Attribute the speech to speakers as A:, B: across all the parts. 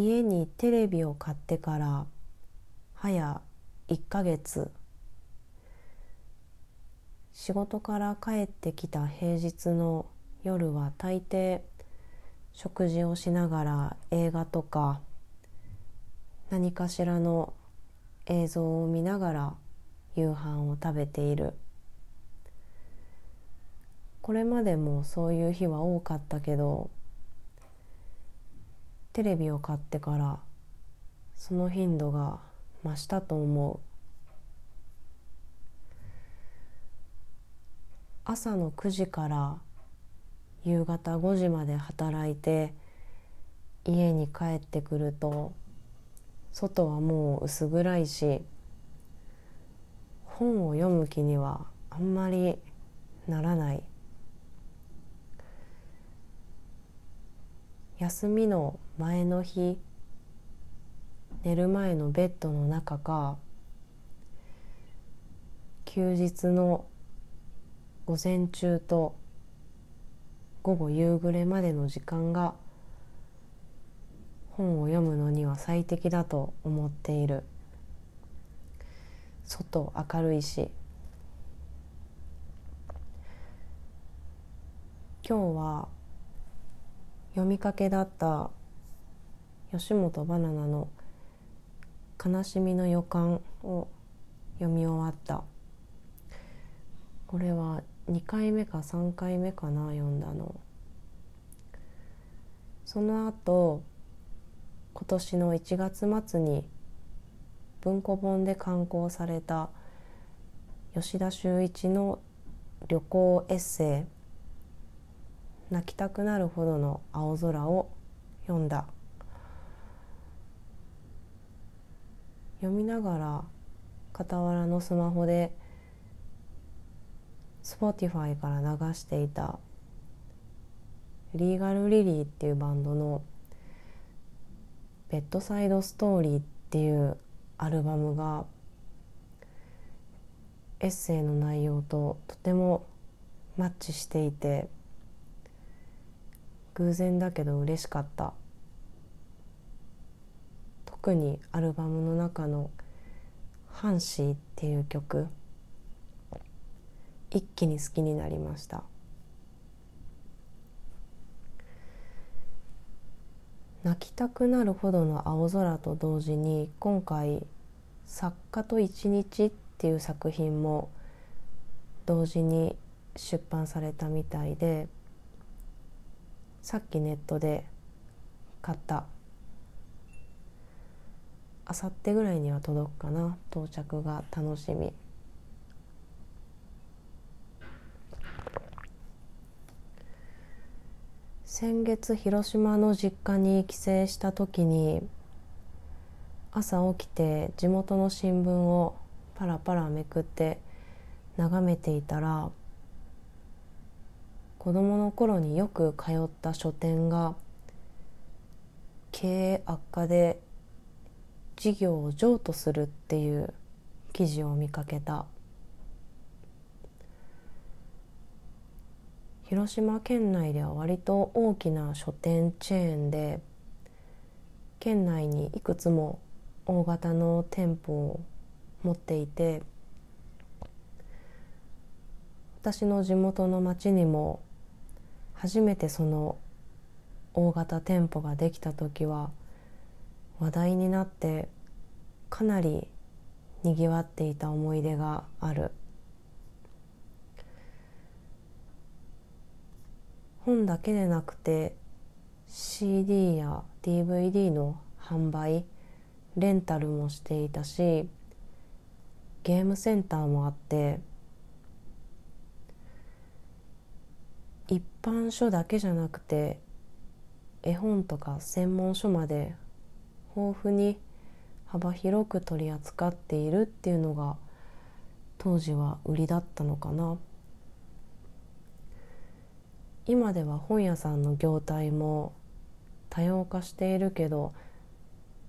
A: 家にテレビを買ってから早1ヶ月仕事から帰ってきた平日の夜は大抵食事をしながら映画とか何かしらの映像を見ながら夕飯を食べている。これまでもそういう日は多かったけどテレビを買ってからその頻度が増したと思う。朝の9時から夕方5時まで働いて家に帰ってくると外はもう薄暗いし本を読む気にはあんまりならない。休みの前の日寝る前のベッドの中か休日の午前中と午後夕暮れまでの時間が本を読むのには最適だと思っている。外明るいし。今日は読みかけだった吉本ばななの「悲しみの予感」を読み終わった。これは2回目か3回目かな読んだの。その後今年の1月末に文庫本で刊行された吉田修一の旅行エッセイ。泣きたくなるほどの青空を読んだ。読みながら傍らのスマホで Spotify から流していた。リーガル・リリーっていうバンドの「ベッドサイド・ストーリー」っていうアルバムが。エッセイの内容ととてもマッチしていて。偶然だけど嬉しかった。特にアルバムの中の「ハンシー」っていう曲。一気に好きになりました。泣きたくなるほどの青空と同時に今回「作家と一日」っていう作品も同時に出版されたみたいでさっきネットで買った。あさってぐらいには届くかな。到着が楽しみ。先月広島の実家に帰省した時に朝起きて地元の新聞をパラパラめくって眺めていたら子供の頃によく通った書店が経営悪化で事業を譲渡するっていう記事を見かけた。広島県内では割と大きな書店チェーンで県内にいくつも大型の店舗を持っていて私の地元の町にも初めてその大型店舗ができた時は話題になってかなりにぎわっていた思い出がある。本だけでなくて CD や DVD の販売レンタルもしていたしゲームセンターもあって一般書だけじゃなくて絵本とか専門書まで豊富に幅広く取り扱っているっていうのが当時は売りだったのかな。今では本屋さんの業態も多様化しているけど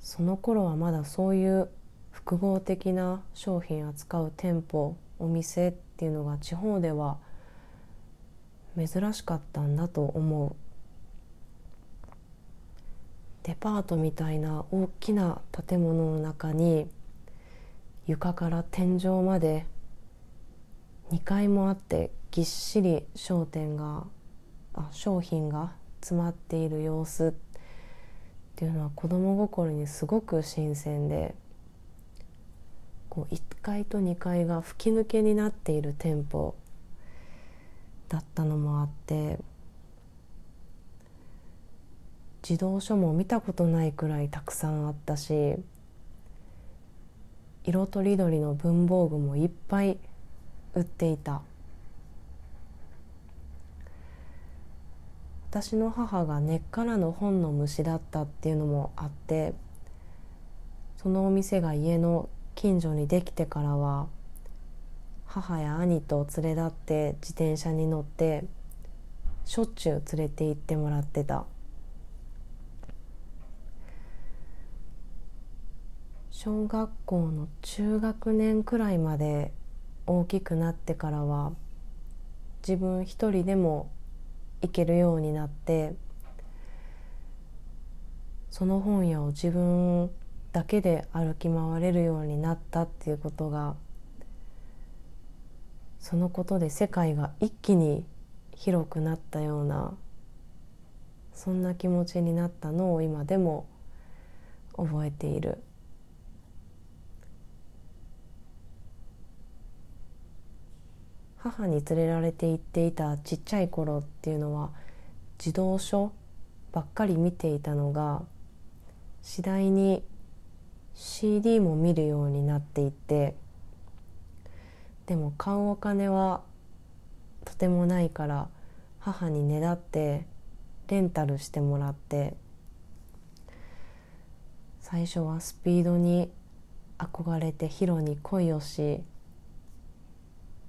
A: その頃はまだそういう複合的な商品扱う店舗お店っていうのが地方では珍しかったんだと思う。デパートみたいな大きな建物の中に床から天井まで2階もあってぎっしり商店があ商品が詰まっている様子っていうのは子供心にすごく新鮮でこう1階と2階が吹き抜けになっている店舗だったのもあって児童書も見たことないくらいたくさんあったし色とりどりの文房具もいっぱい売っていた。私の母が根っからの本の虫だったっていうのもあってそのお店が家の近所にできてからは母や兄と連れ立って自転車に乗ってしょっちゅう連れて行ってもらってた。小学校の中学年くらいまで大きくなってからは自分一人でも行けるようになってその本屋を自分だけで歩き回れるようになったっていうことがそのことで世界が一気に広くなったようなそんな気持ちになったのを今でも覚えている。母に連れられて行っていたちっちゃい頃っていうのは児童書ばっかり見ていたのが次第に CD も見るようになっていってでも買うお金はとてもないから母にねだってレンタルしてもらって最初はスピードに憧れてヒロに恋をし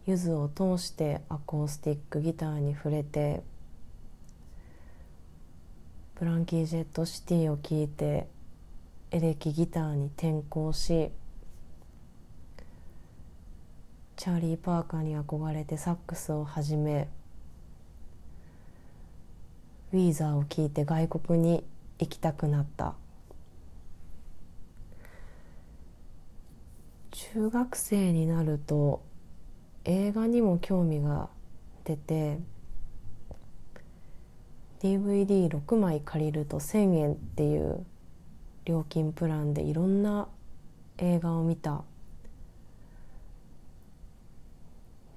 A: ゆずを通してアコースティックギターに触れてブランキー・ジェット・シティを聴いてエレキギターに転向しチャーリー・パーカーに憧れてサックスを始めウィーザーを聴いて外国に行きたくなった。中学生になると映画にも興味が出て DVD6 枚借りると1,000円っていう料金プランでいろんな映画を見た。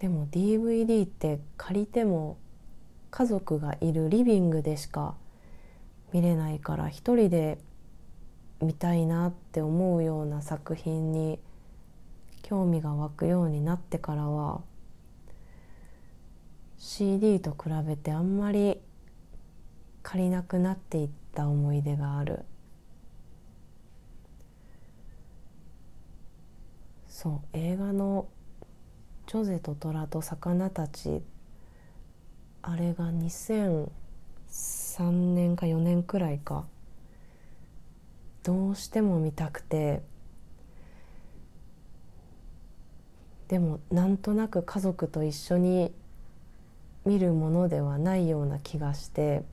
A: でも DVD って借りても家族がいるリビングでしか見れないから一人で見たいなって思うような作品に興味が湧くようになってからは CD と比べてあんまり借りなくなっていった思い出がある。そう。映画の「ジョゼと虎と魚たち」あれが2003年か4年くらいか。どうしても見たくて。でもなんとなく家族と一緒に見るものではないような気がして。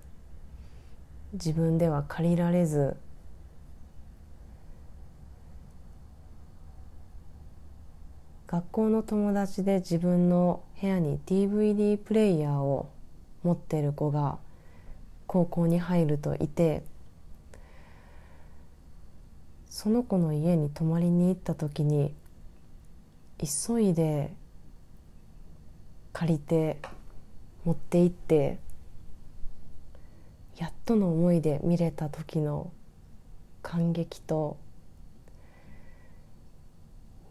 A: 自分では借りられず。学校の友達で自分の部屋に DVD プレイヤーを持ってる子が高校に入るといてその子の家に泊まりに行った時に急いで借りて持って行ってやっとの思いで見れた時の感激と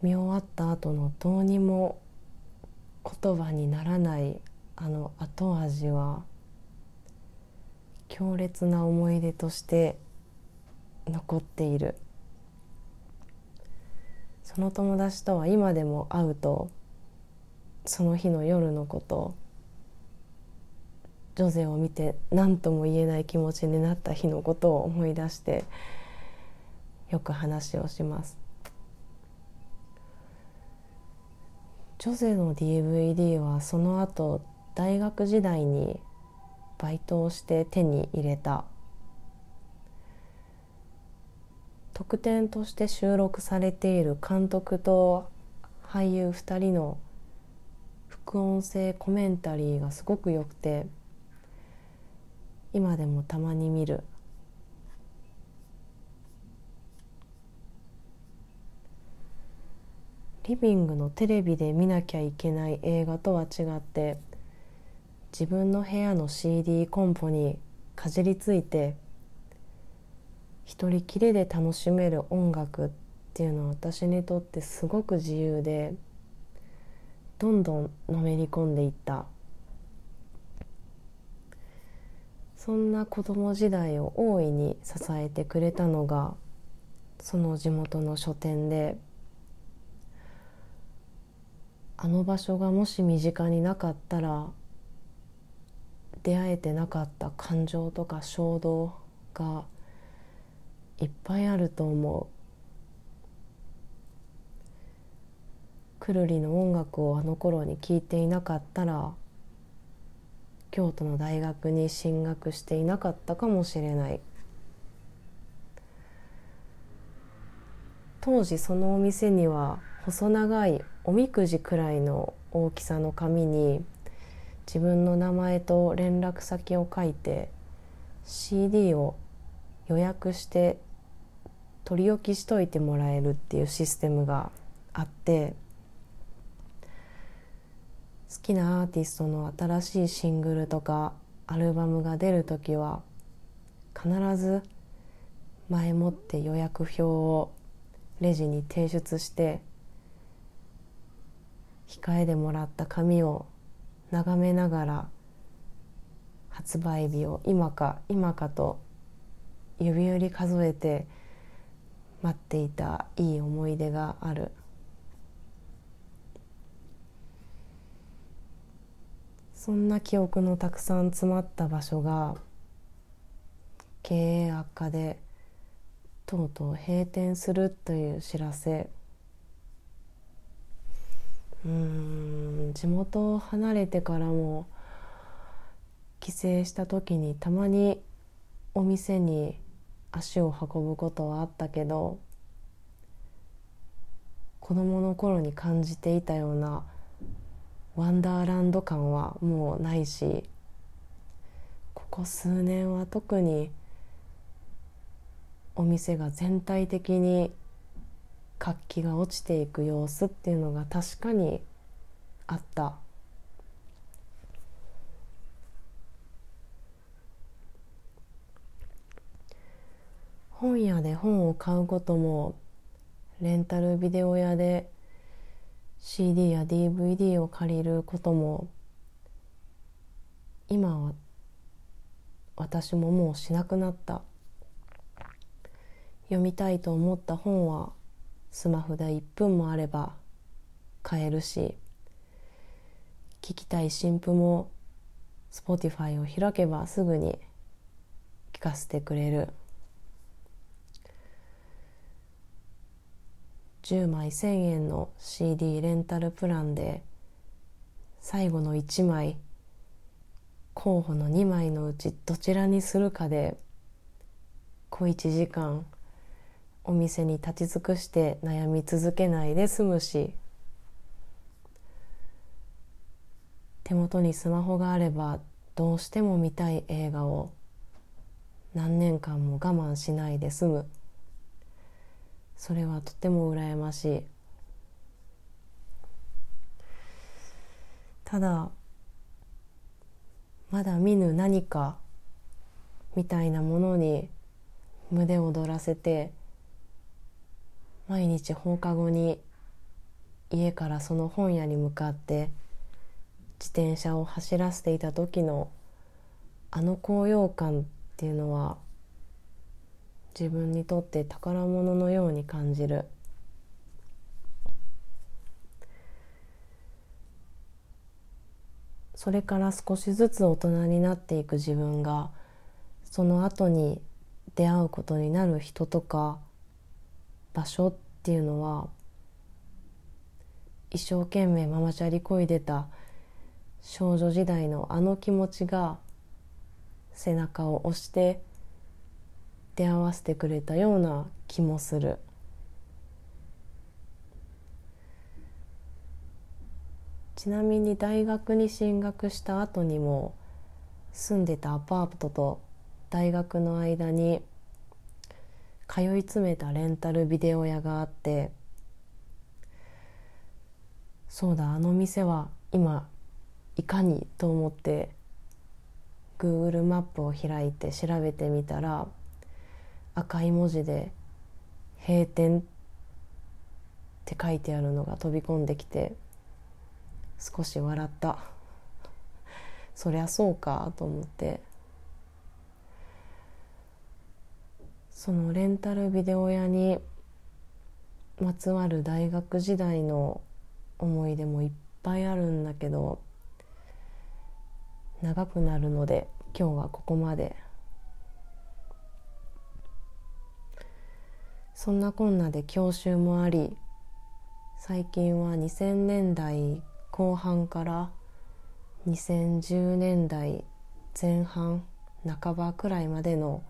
A: 見終わった後のどうにも言葉にならないあの後味は強烈な思い出として残っている。その友達とは今でも会うとその日の夜のことジョゼを見て何とも言えない気持ちになった日のことを思い出してよく話をします。ジョゼの DVD はその後大学時代にバイトをして手に入れた。特典として収録されている監督と俳優2人の副音声コメンタリーがすごく良くて今でもたまに見る。リビングのテレビで見なきゃいけない映画とは違って自分の部屋の CD コンポにかじりついて一人きりで楽しめる音楽っていうのは私にとってすごく自由でどんどんのめり込んでいった。そんな子供時代を大いに支えてくれたのがその地元の書店であの場所がもし身近になかったら出会えてなかった感情とか衝動がいっぱいあると思う。くるりの音楽をあの頃に聴いていなかったら京都の大学に進学していなかったかもしれない。当時そのお店には細長いおみくじくらいの大きさの紙に自分の名前と連絡先を書いて CD を予約して取り置きしといてもらえるっていうシステムがあって好きなアーティストの新しいシングルとかアルバムが出る時は必ず前もって予約表をレジに提出して控えでもらった紙を眺めながら発売日を今か今かと指折り数えて待っていたいい思い出がある。そんな記憶のたくさん詰まった場所が経営悪化でとうとう閉店するという知らせ。うん地元を離れてからも帰省した時にたまにお店に足を運ぶことはあったけど子供の頃に感じていたようなワンダーランド感はもうないしここ数年は特にお店が全体的に活気が落ちていく様子っていうのが確かにあった。本屋で本を買うこともレンタルビデオ屋で CD や DVD を借りることも今は私ももうしなくなった。読みたいと思った本はスマホで1分もあれば買えるし聞きたい新譜も Spotify を開けばすぐに聞かせてくれる。10枚1,000円の CD レンタルプランで最後の1枚候補の2枚のうちどちらにするかで小1時間お店に立ち尽くして悩み続けないで済むし手元にスマホがあればどうしても見たい映画を何年間も我慢しないで済む。それはとても羨ましい。ただまだ見ぬ何かみたいなものに胸を躍らせて毎日放課後に家からその本屋に向かって自転車を走らせていた時のあの高揚感っていうのは自分にとって宝物のように感じる。それから少しずつ大人になっていく自分がその後に出会うことになる人とか場所っていうのは一生懸命ママチャリこいでた少女時代のあの気持ちが背中を押して出手合わせてくれたような気もする。ちなみに大学に進学した後にも住んでたアパートと大学の間に通い詰めたレンタルビデオ屋があってそうだあの店は今いかにと思って Google マップを開いて調べてみたら赤い文字で「閉店」って書いてあるのが飛び込んできて少し笑った。そりゃそうかと思って。そのレンタルビデオ屋にまつわる大学時代の思い出もいっぱいあるんだけど長くなるので今日はここまで。そんなこんなで教習もあり最近は2000年代後半から2010年代前半半ばくらいまでの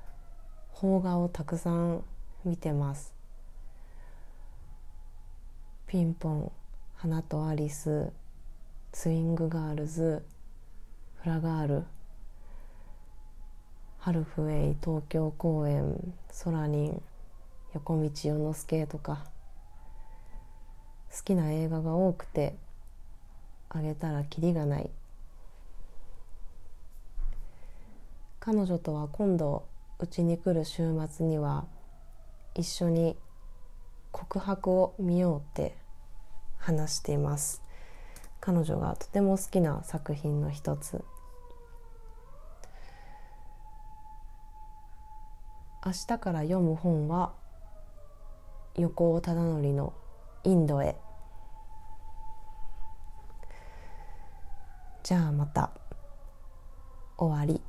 A: 邦画をたくさん見てます。ピンポン花とアリスツイングガールズフラガールハルフウェイ東京公演ソラニン横道世之助とか好きな映画が多くてあげたらキリがない。彼女とは今度うちに来る週末には一緒に告白を見ようって話しています。彼女がとても好きな作品の一つ。明日から読む本は横尾忠則の「インドへ」じゃあまた。終わり。